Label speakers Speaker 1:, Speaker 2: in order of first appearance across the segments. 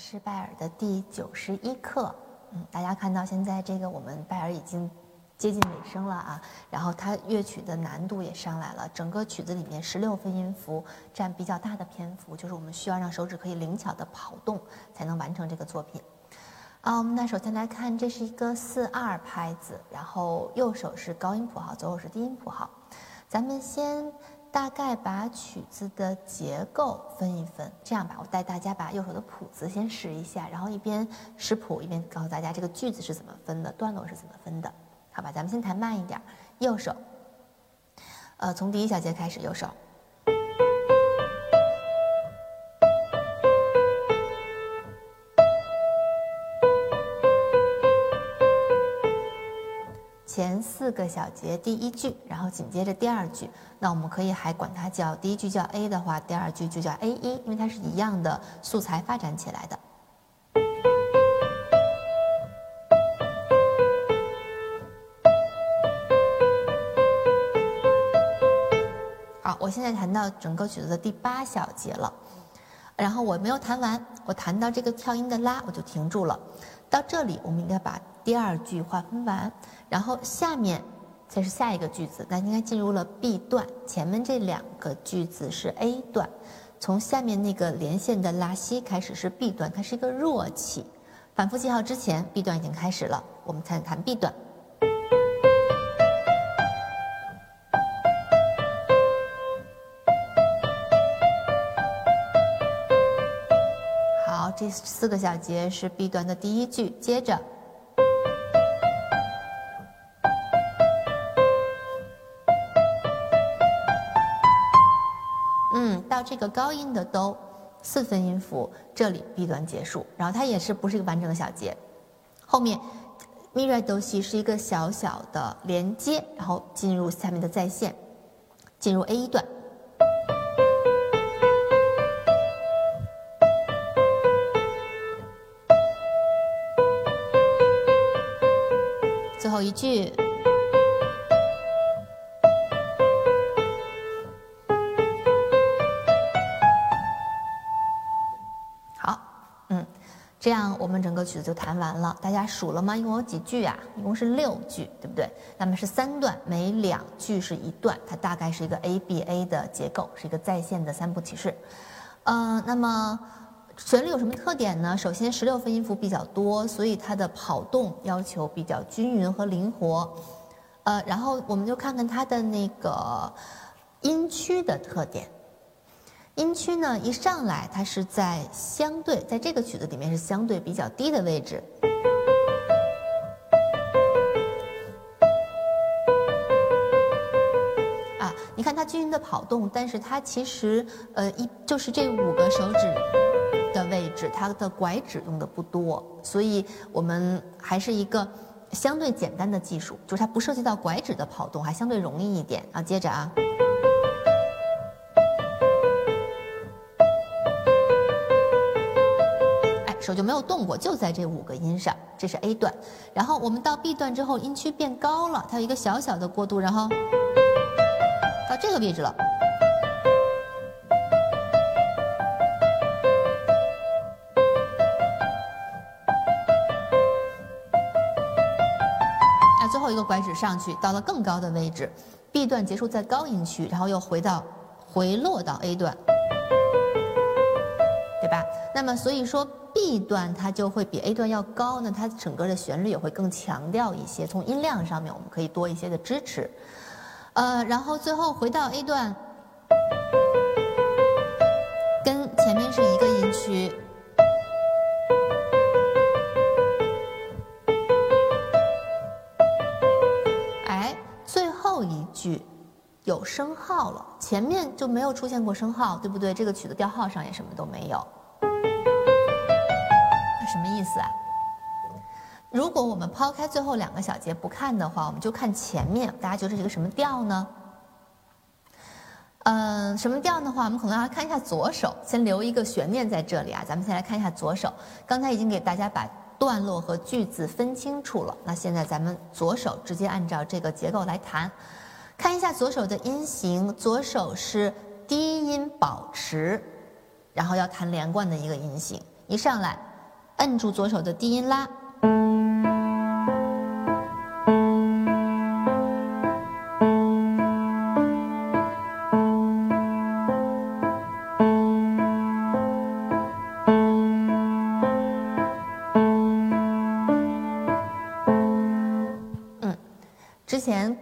Speaker 1: 是拜尔的第九十一课。嗯，大家看到现在这个我们拜尔已经接近尾声了啊，然后它乐曲的难度也上来了。整个曲子里面十六分音符占比较大的篇幅，就是我们需要让手指可以灵巧的跑动才能完成这个作品。啊，我们那首先来看，这是一个四二拍子，然后右手是高音谱号，左手是低音谱号。咱们先。大概把曲子的结构分一分，这样吧，我带大家把右手的谱子先试一下，然后一边识谱一边告诉大家这个句子是怎么分的，段落是怎么分的，好吧？咱们先弹慢一点，右手，呃，从第一小节开始，右手。前四个小节第一句，然后紧接着第二句，那我们可以还管它叫第一句叫 A 的话，第二句就叫 A 一，因为它是一样的素材发展起来的。好，我现在弹到整个曲子的第八小节了，然后我没有弹完，我弹到这个跳音的拉，我就停住了。到这里，我们应该把第二句划分完，然后下面才是下一个句子，那应该进入了 B 段。前面这两个句子是 A 段，从下面那个连线的拉西开始是 B 段，它是一个弱起。反复记号之前，B 段已经开始了，我们才弹 B 段。这四个小节是 B 段的第一句，接着，嗯，到这个高音的哆，四分音符，这里 B 段结束，然后它也是不是一个完整的小节，后面咪来哆西是一个小小的连接，然后进入下面的再现，进入 A 一段。后一句，好，嗯，这样我们整个曲子就弹完了。大家数了吗？一共有几句啊？一共是六句，对不对？那么是三段，每两句是一段，它大概是一个 A B A 的结构，是一个在线的三部曲式。呃，那么。旋律有什么特点呢？首先，十六分音符比较多，所以它的跑动要求比较均匀和灵活。呃，然后我们就看看它的那个音区的特点。音区呢，一上来它是在相对，在这个曲子里面是相对比较低的位置。啊，你看它均匀的跑动，但是它其实呃一就是这五个手指。指，它的拐指用的不多，所以我们还是一个相对简单的技术，就是它不涉及到拐指的跑动，还相对容易一点啊。接着啊，哎，手就没有动过，就在这五个音上，这是 A 段。然后我们到 B 段之后，音区变高了，它有一个小小的过渡，然后到这个位置了。最后一个拐指上去，到了更高的位置，B 段结束在高音区，然后又回到回落到 A 段，对吧？那么所以说 B 段它就会比 A 段要高呢，它整个的旋律也会更强调一些，从音量上面我们可以多一些的支持。呃，然后最后回到 A 段，跟前面是一个音区。有升号了，前面就没有出现过升号，对不对？这个曲子调号上也什么都没有。那什么意思啊？如果我们抛开最后两个小节不看的话，我们就看前面，大家觉得这是个什么调呢？嗯，什么调的话，我们可能要看一下左手，先留一个悬念在这里啊。咱们先来看一下左手，刚才已经给大家把段落和句子分清楚了，那现在咱们左手直接按照这个结构来弹。看一下左手的音型，左手是低音保持，然后要弹连贯的一个音型。一上来摁住左手的低音拉。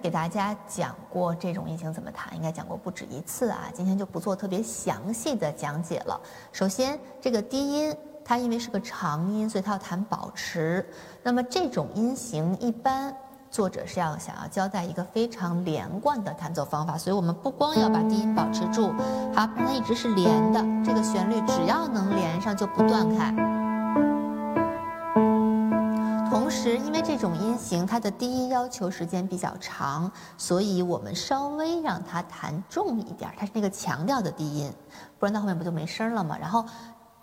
Speaker 1: 给大家讲过这种音型怎么弹，应该讲过不止一次啊。今天就不做特别详细的讲解了。首先，这个低音它因为是个长音，所以它要弹保持。那么这种音型一般作者是要想要交代一个非常连贯的弹奏方法，所以我们不光要把低音保持住，好让它一直是连的。这个旋律只要能连上就不断开。同时，因为这种音型它的低音要求时间比较长，所以我们稍微让它弹重一点，它是那个强调的低音，不然到后面不就没声了吗？然后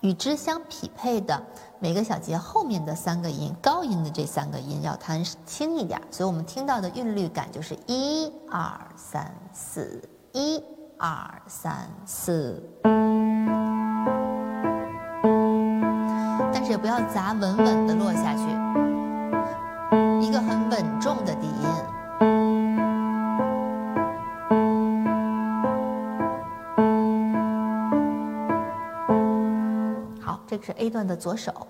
Speaker 1: 与之相匹配的每个小节后面的三个音，高音的这三个音要弹轻一点，所以我们听到的韵律感就是一二三四，一二三四，但是也不要砸，稳稳的落下去。稳重的低音。好，这个是 A 段的左手。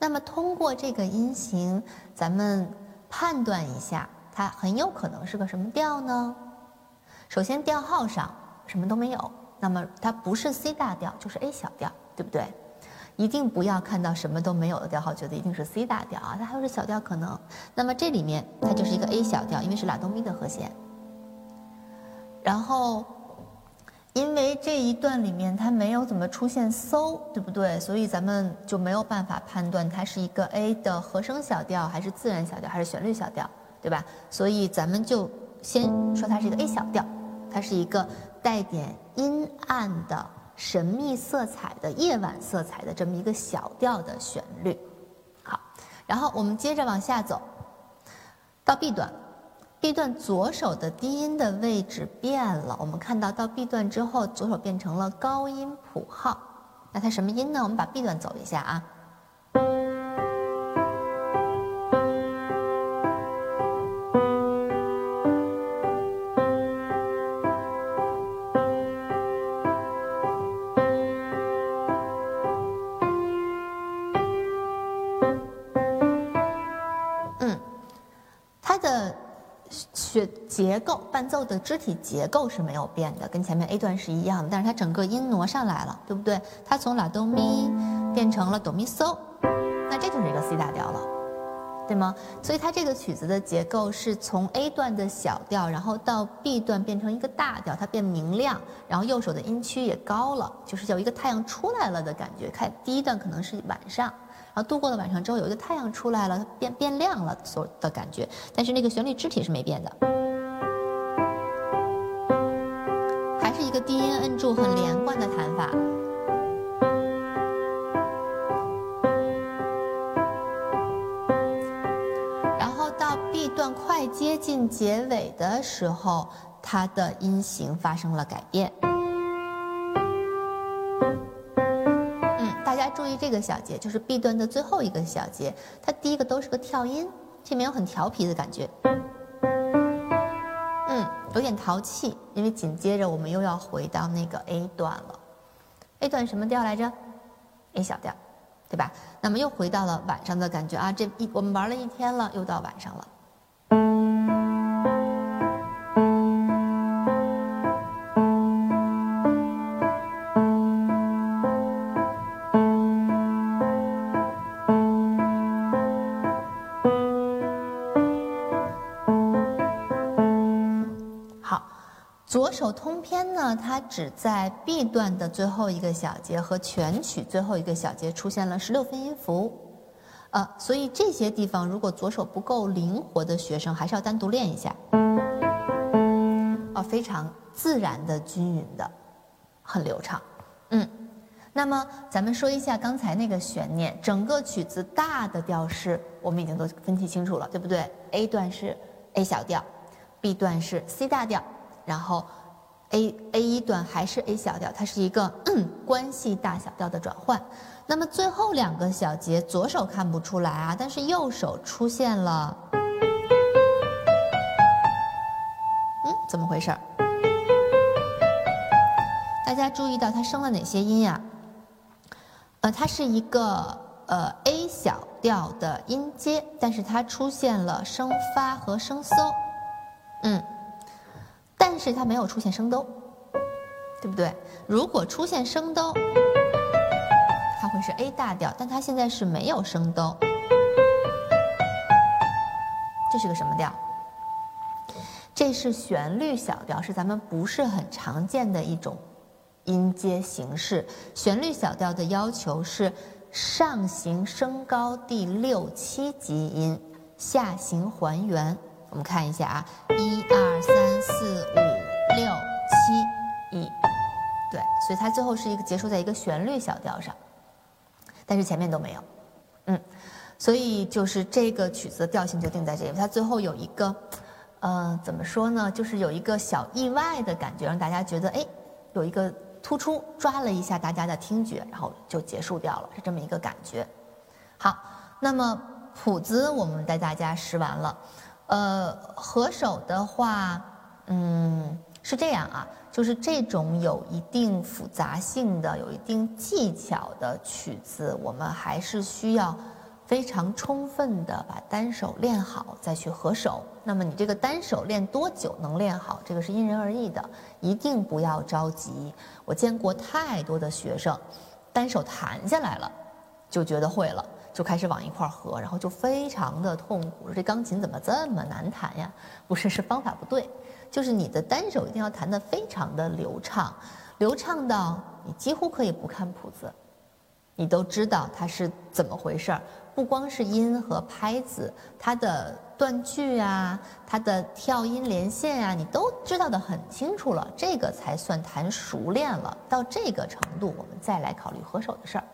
Speaker 1: 那么通过这个音型，咱们判断一下，它很有可能是个什么调呢？首先调号上什么都没有，那么它不是 C 大调，就是 A 小调，对不对？一定不要看到什么都没有的调号，觉得一定是 C 大调啊，它还有是小调可能。那么这里面它就是一个 A 小调，因为是拉哆咪的和弦。然后，因为这一段里面它没有怎么出现 So，对不对？所以咱们就没有办法判断它是一个 A 的和声小调，还是自然小调，还是旋律小调，对吧？所以咱们就先说它是一个 A 小调，它是一个带点阴暗的。神秘色彩的夜晚色彩的这么一个小调的旋律，好，然后我们接着往下走，到 B 段，B 段左手的低音的位置变了，我们看到到 B 段之后，左手变成了高音谱号，那它什么音呢？我们把 B 段走一下啊。结构伴奏的肢体结构是没有变的，跟前面 A 段是一样的，但是它整个音挪上来了，对不对？它从拉哆咪变成了哆咪嗦，那这就是一个 C 大调了，对吗？所以它这个曲子的结构是从 A 段的小调，然后到 B 段变成一个大调，它变明亮，然后右手的音区也高了，就是有一个太阳出来了的感觉。看第一段可能是晚上。然后度过了晚上之后，有一个太阳出来了，它变变亮了，所的感觉。但是那个旋律肢体是没变的，还是一个低音摁住很连贯的弹法。然后到 B 段快接近结尾的时候，它的音型发生了改变。这个小节，就是 B 段的最后一个小节，它第一个都是个跳音，这面有很调皮的感觉，嗯，有点淘气，因为紧接着我们又要回到那个 A 段了，A 段什么调来着？A 小调，对吧？那么又回到了晚上的感觉啊，这一我们玩了一天了，又到晚上了。左手通篇呢，它只在 B 段的最后一个小节和全曲最后一个小节出现了十六分音符，呃，所以这些地方如果左手不够灵活的学生，还是要单独练一下。啊，非常自然的、均匀的，很流畅。嗯，那么咱们说一下刚才那个悬念，整个曲子大的调式我们已经都分析清楚了，对不对？A 段是 A 小调，B 段是 C 大调。然后 A A 一段还是 A 小调，它是一个关系大小调的转换。那么最后两个小节，左手看不出来啊，但是右手出现了，嗯，怎么回事？大家注意到它升了哪些音呀？呃，它是一个呃 A 小调的音阶，但是它出现了升发和升嗦，嗯。是它没有出现升兜，对不对？如果出现升兜，它会是 A 大调，但它现在是没有升兜，这是个什么调？这是旋律小调，是咱们不是很常见的一种音阶形式。旋律小调的要求是上行升高第六七级音，下行还原。我们看一下啊，一二三四五所以它最后是一个结束在一个旋律小调上，但是前面都没有，嗯，所以就是这个曲子的调性就定在这里。它最后有一个，呃，怎么说呢？就是有一个小意外的感觉，让大家觉得哎，有一个突出，抓了一下大家的听觉，然后就结束掉了，是这么一个感觉。好，那么谱子我们带大家试完了。呃，合手的话，嗯，是这样啊，就是这种有一定复杂性的、有一定技巧的曲子，我们还是需要非常充分的把单手练好，再去合手。那么你这个单手练多久能练好，这个是因人而异的，一定不要着急。我见过太多的学生，单手弹下来了，就觉得会了。就开始往一块儿合，然后就非常的痛苦。这钢琴怎么这么难弹呀？不是，是方法不对。就是你的单手一定要弹得非常的流畅，流畅到你几乎可以不看谱子，你都知道它是怎么回事儿。不光是音和拍子，它的断句啊，它的跳音连线啊，你都知道的很清楚了。这个才算弹熟练了。到这个程度，我们再来考虑合手的事儿。